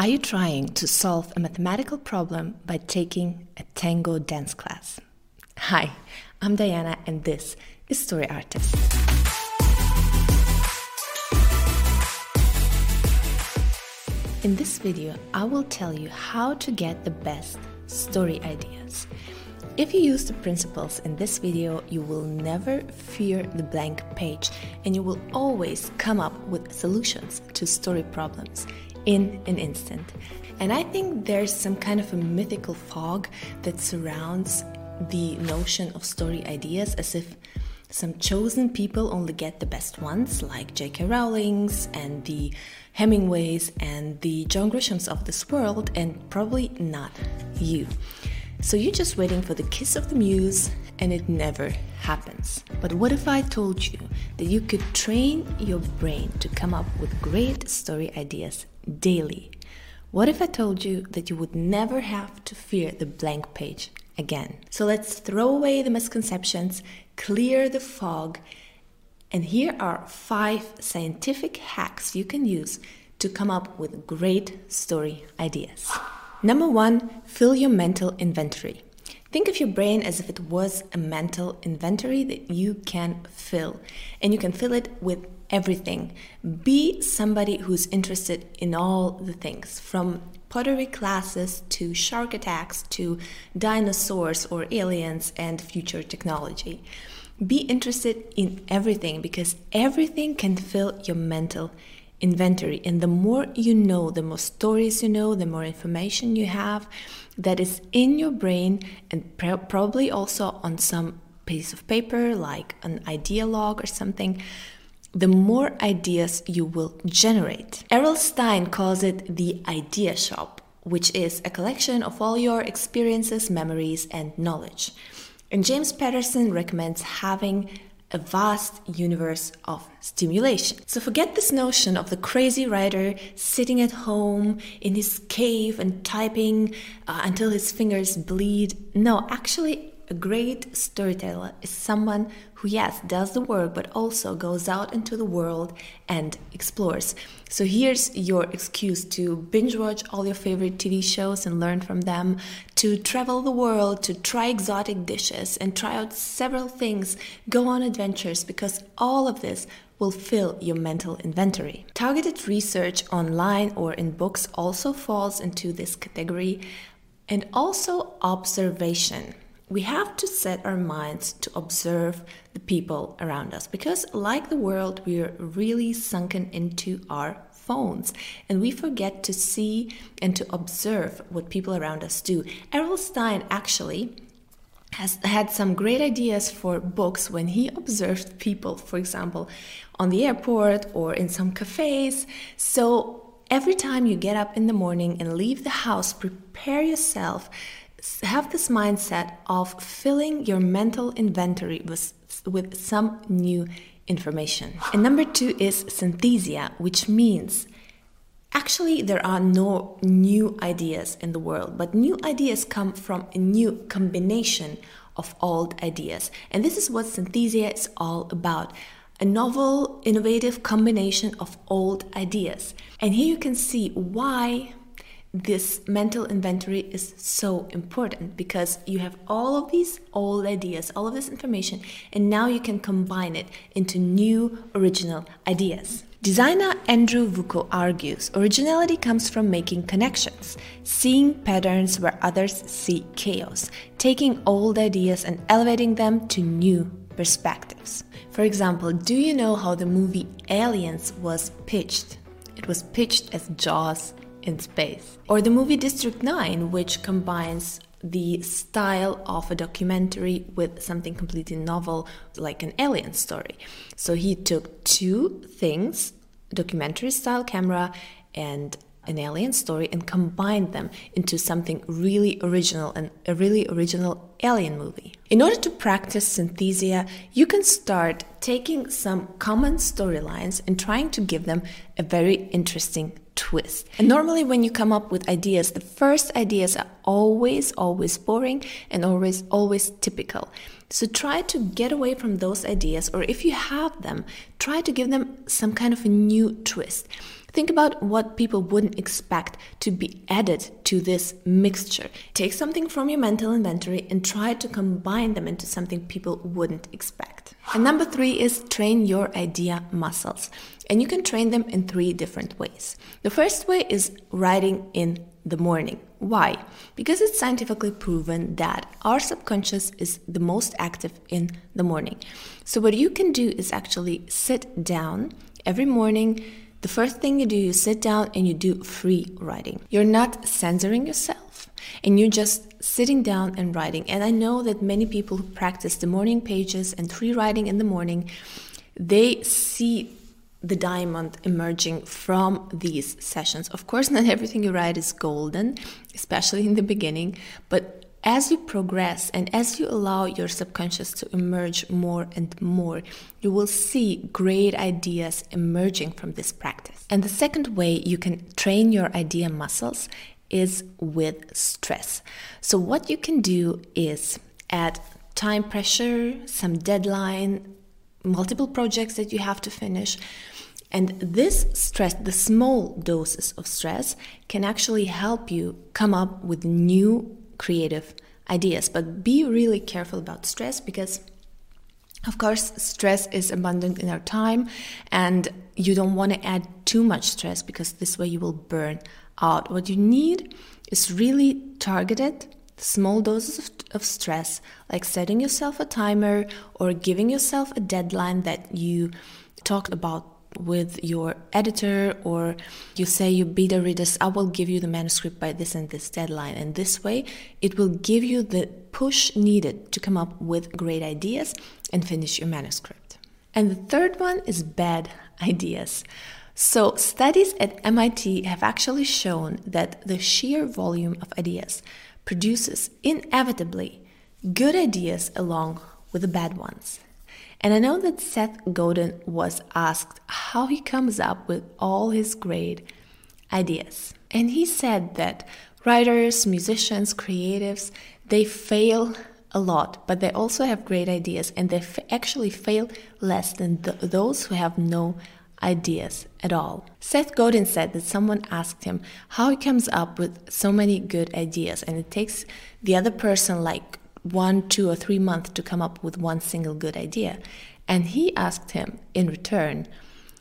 Are you trying to solve a mathematical problem by taking a tango dance class? Hi, I'm Diana, and this is Story Artist. In this video, I will tell you how to get the best story ideas. If you use the principles in this video, you will never fear the blank page and you will always come up with solutions to story problems in an instant. And I think there's some kind of a mythical fog that surrounds the notion of story ideas as if some chosen people only get the best ones, like J.K. Rowling's and the Hemingways and the John Grishams of this world, and probably not you. So you're just waiting for the kiss of the muse, and it never happens. But what if I told you that you could train your brain to come up with great story ideas daily? What if I told you that you would never have to fear the blank page again? So let's throw away the misconceptions, clear the fog, and here are five scientific hacks you can use to come up with great story ideas. Number one, fill your mental inventory. Think of your brain as if it was a mental inventory that you can fill, and you can fill it with everything. Be somebody who's interested in all the things from pottery classes to shark attacks to dinosaurs or aliens and future technology. Be interested in everything because everything can fill your mental inventory. And the more you know, the more stories you know, the more information you have that is in your brain and probably also on some piece of paper like an idea log or something the more ideas you will generate. Errol Stein calls it the idea shop, which is a collection of all your experiences, memories, and knowledge. And James Patterson recommends having a vast universe of stimulation. So forget this notion of the crazy writer sitting at home in his cave and typing uh, until his fingers bleed. No, actually, a great storyteller is someone who, yes, does the work, but also goes out into the world and explores. So here's your excuse to binge watch all your favorite TV shows and learn from them, to travel the world, to try exotic dishes and try out several things, go on adventures, because all of this will fill your mental inventory. Targeted research online or in books also falls into this category, and also observation we have to set our minds to observe the people around us because, like the world, we are really sunken into our phones and we forget to see and to observe what people around us do. Errol Stein actually has had some great ideas for books when he observed people, for example, on the airport or in some cafes. So every time you get up in the morning and leave the house, prepare yourself have this mindset of filling your mental inventory with, with some new information. And number two is synthesia, which means actually there are no new ideas in the world, but new ideas come from a new combination of old ideas. And this is what synthesia is all about a novel, innovative combination of old ideas. And here you can see why this mental inventory is so important because you have all of these old ideas, all of this information, and now you can combine it into new original ideas. Designer Andrew Wuko argues originality comes from making connections, seeing patterns where others see chaos, taking old ideas and elevating them to new perspectives. For example, do you know how the movie Aliens was pitched? It was pitched as Jaws in space. Or the movie District 9, which combines the style of a documentary with something completely novel, like an alien story. So he took two things documentary style camera and an alien story and combined them into something really original and a really original alien movie. In order to practice synthesia, you can start taking some common storylines and trying to give them a very interesting twist. And normally, when you come up with ideas, the first ideas are always, always boring and always, always typical. So try to get away from those ideas, or if you have them, try to give them some kind of a new twist. Think about what people wouldn't expect to be added to this mixture. Take something from your mental inventory and try to combine them into something people wouldn't expect. And number three is train your idea muscles. And you can train them in three different ways. The first way is writing in the morning. Why? Because it's scientifically proven that our subconscious is the most active in the morning. So, what you can do is actually sit down every morning. The first thing you do, you sit down and you do free writing. You're not censoring yourself and you're just sitting down and writing. And I know that many people who practice the morning pages and free writing in the morning, they see the diamond emerging from these sessions. Of course, not everything you write is golden, especially in the beginning, but as you progress and as you allow your subconscious to emerge more and more, you will see great ideas emerging from this practice. And the second way you can train your idea muscles is with stress. So, what you can do is add time pressure, some deadline, multiple projects that you have to finish. And this stress, the small doses of stress, can actually help you come up with new creative ideas. But be really careful about stress because, of course, stress is abundant in our time, and you don't want to add too much stress because this way you will burn out. What you need is really targeted small doses of, of, stress, like setting yourself a timer or giving yourself a deadline that you talked about with your editor or you say you beta readers i will give you the manuscript by this and this deadline. And this way it will give you the push needed to come up with great ideas and finish your manuscript. And the third one is bad ideas. So, studies at MIT have actually shown that the sheer volume of ideas produces inevitably good ideas along with the bad ones. And I know that Seth Godin was asked how he comes up with all his great ideas. And he said that writers, musicians, creatives, they fail a lot, but they also have great ideas and they actually fail less than th those who have no ideas at all. Seth Godin said that someone asked him how he comes up with so many good ideas, and it takes the other person like one, two, or three months to come up with one single good idea. And he asked him in return,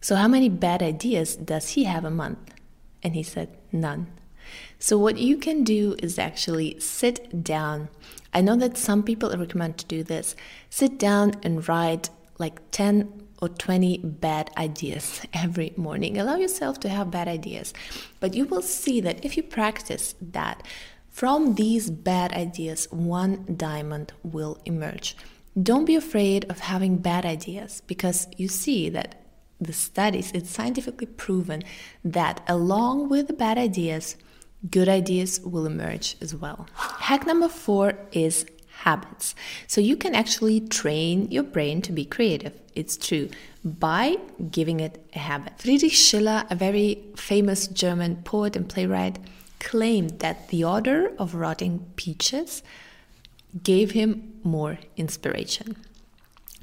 So, how many bad ideas does he have a month? And he said, None. So, what you can do is actually sit down. I know that some people recommend to do this. Sit down and write like 10 or 20 bad ideas every morning. Allow yourself to have bad ideas. But you will see that if you practice that, from these bad ideas, one diamond will emerge. Don't be afraid of having bad ideas because you see that the studies, it's scientifically proven that along with the bad ideas, good ideas will emerge as well. Hack number four is habits. So you can actually train your brain to be creative. It's true by giving it a habit. Friedrich Schiller, a very famous German poet and playwright, claimed that the odor of rotting peaches gave him more inspiration.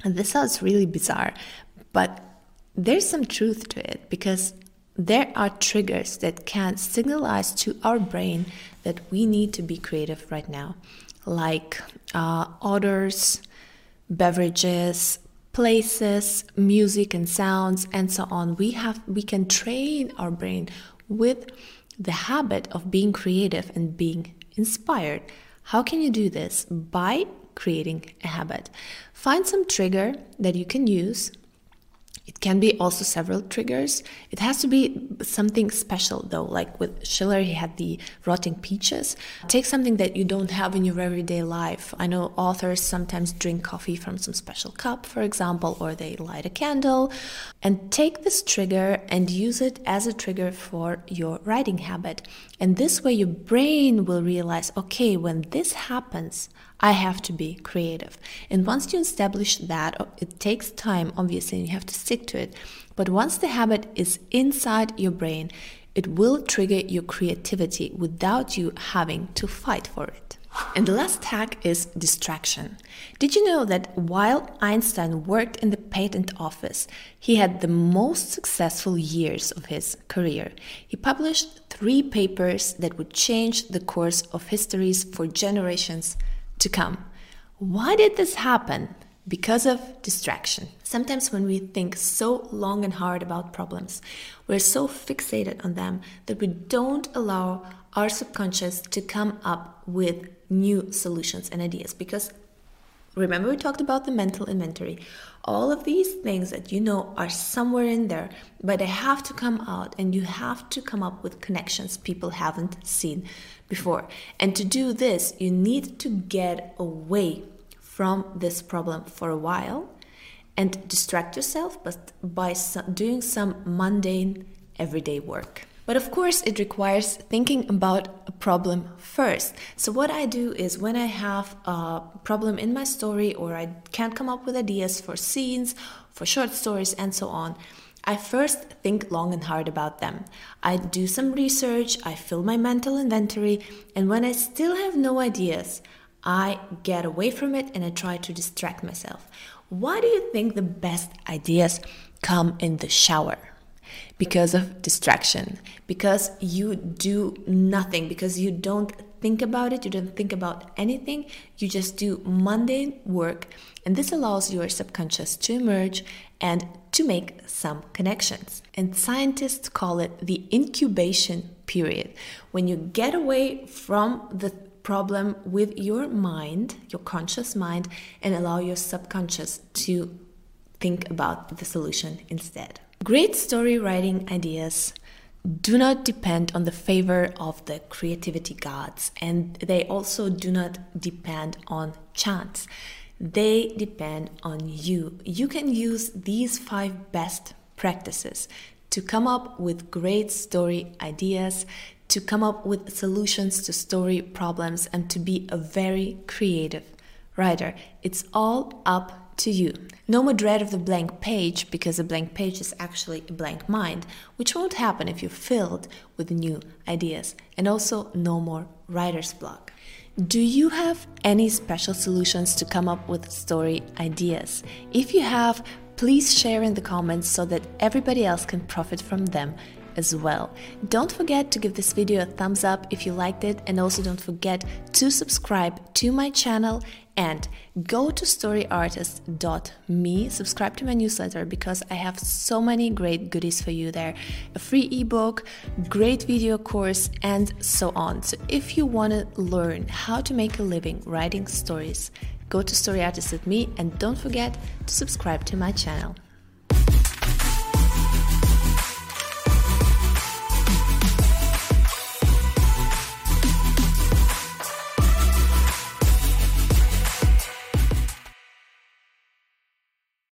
And this sounds really bizarre, but there's some truth to it because there are triggers that can signalize to our brain that we need to be creative right now like uh, odors, beverages, places, music and sounds, and so on. We have we can train our brain with the habit of being creative and being inspired. How can you do this? By creating a habit. Find some trigger that you can use it can be also several triggers. It has to be something special though, like with Schiller, he had the rotting peaches. Take something that you don't have in your everyday life. I know authors sometimes drink coffee from some special cup, for example, or they light a candle. And take this trigger and use it as a trigger for your writing habit. And this way, your brain will realize okay, when this happens, I have to be creative. And once you establish that, it takes time, obviously, and you have to stick to it. But once the habit is inside your brain, it will trigger your creativity without you having to fight for it. And the last hack is distraction. Did you know that while Einstein worked in the patent office, he had the most successful years of his career? He published three papers that would change the course of histories for generations to come. Why did this happen? Because of distraction. Sometimes, when we think so long and hard about problems, we're so fixated on them that we don't allow our subconscious to come up with new solutions and ideas because remember we talked about the mental inventory. All of these things that you know are somewhere in there but they have to come out and you have to come up with connections people haven't seen before. And to do this you need to get away from this problem for a while and distract yourself but by doing some mundane everyday work but of course, it requires thinking about a problem first. So, what I do is when I have a problem in my story or I can't come up with ideas for scenes, for short stories, and so on, I first think long and hard about them. I do some research, I fill my mental inventory, and when I still have no ideas, I get away from it and I try to distract myself. Why do you think the best ideas come in the shower? Because of distraction, because you do nothing, because you don't think about it, you don't think about anything, you just do mundane work, and this allows your subconscious to emerge and to make some connections. And scientists call it the incubation period. When you get away from the problem with your mind, your conscious mind, and allow your subconscious to think about the solution instead. Great story writing ideas do not depend on the favor of the creativity gods, and they also do not depend on chance. They depend on you. You can use these five best practices to come up with great story ideas, to come up with solutions to story problems, and to be a very creative writer. It's all up to you. No more dread of the blank page because a blank page is actually a blank mind, which won't happen if you're filled with new ideas. And also, no more writer's block. Do you have any special solutions to come up with story ideas? If you have, please share in the comments so that everybody else can profit from them as well. Don't forget to give this video a thumbs up if you liked it, and also don't forget to subscribe to my channel and go to storyartist.me, subscribe to my newsletter because I have so many great goodies for you there a free ebook, great video course, and so on. So, if you want to learn how to make a living writing stories, go to storyartist.me and don't forget to subscribe to my channel.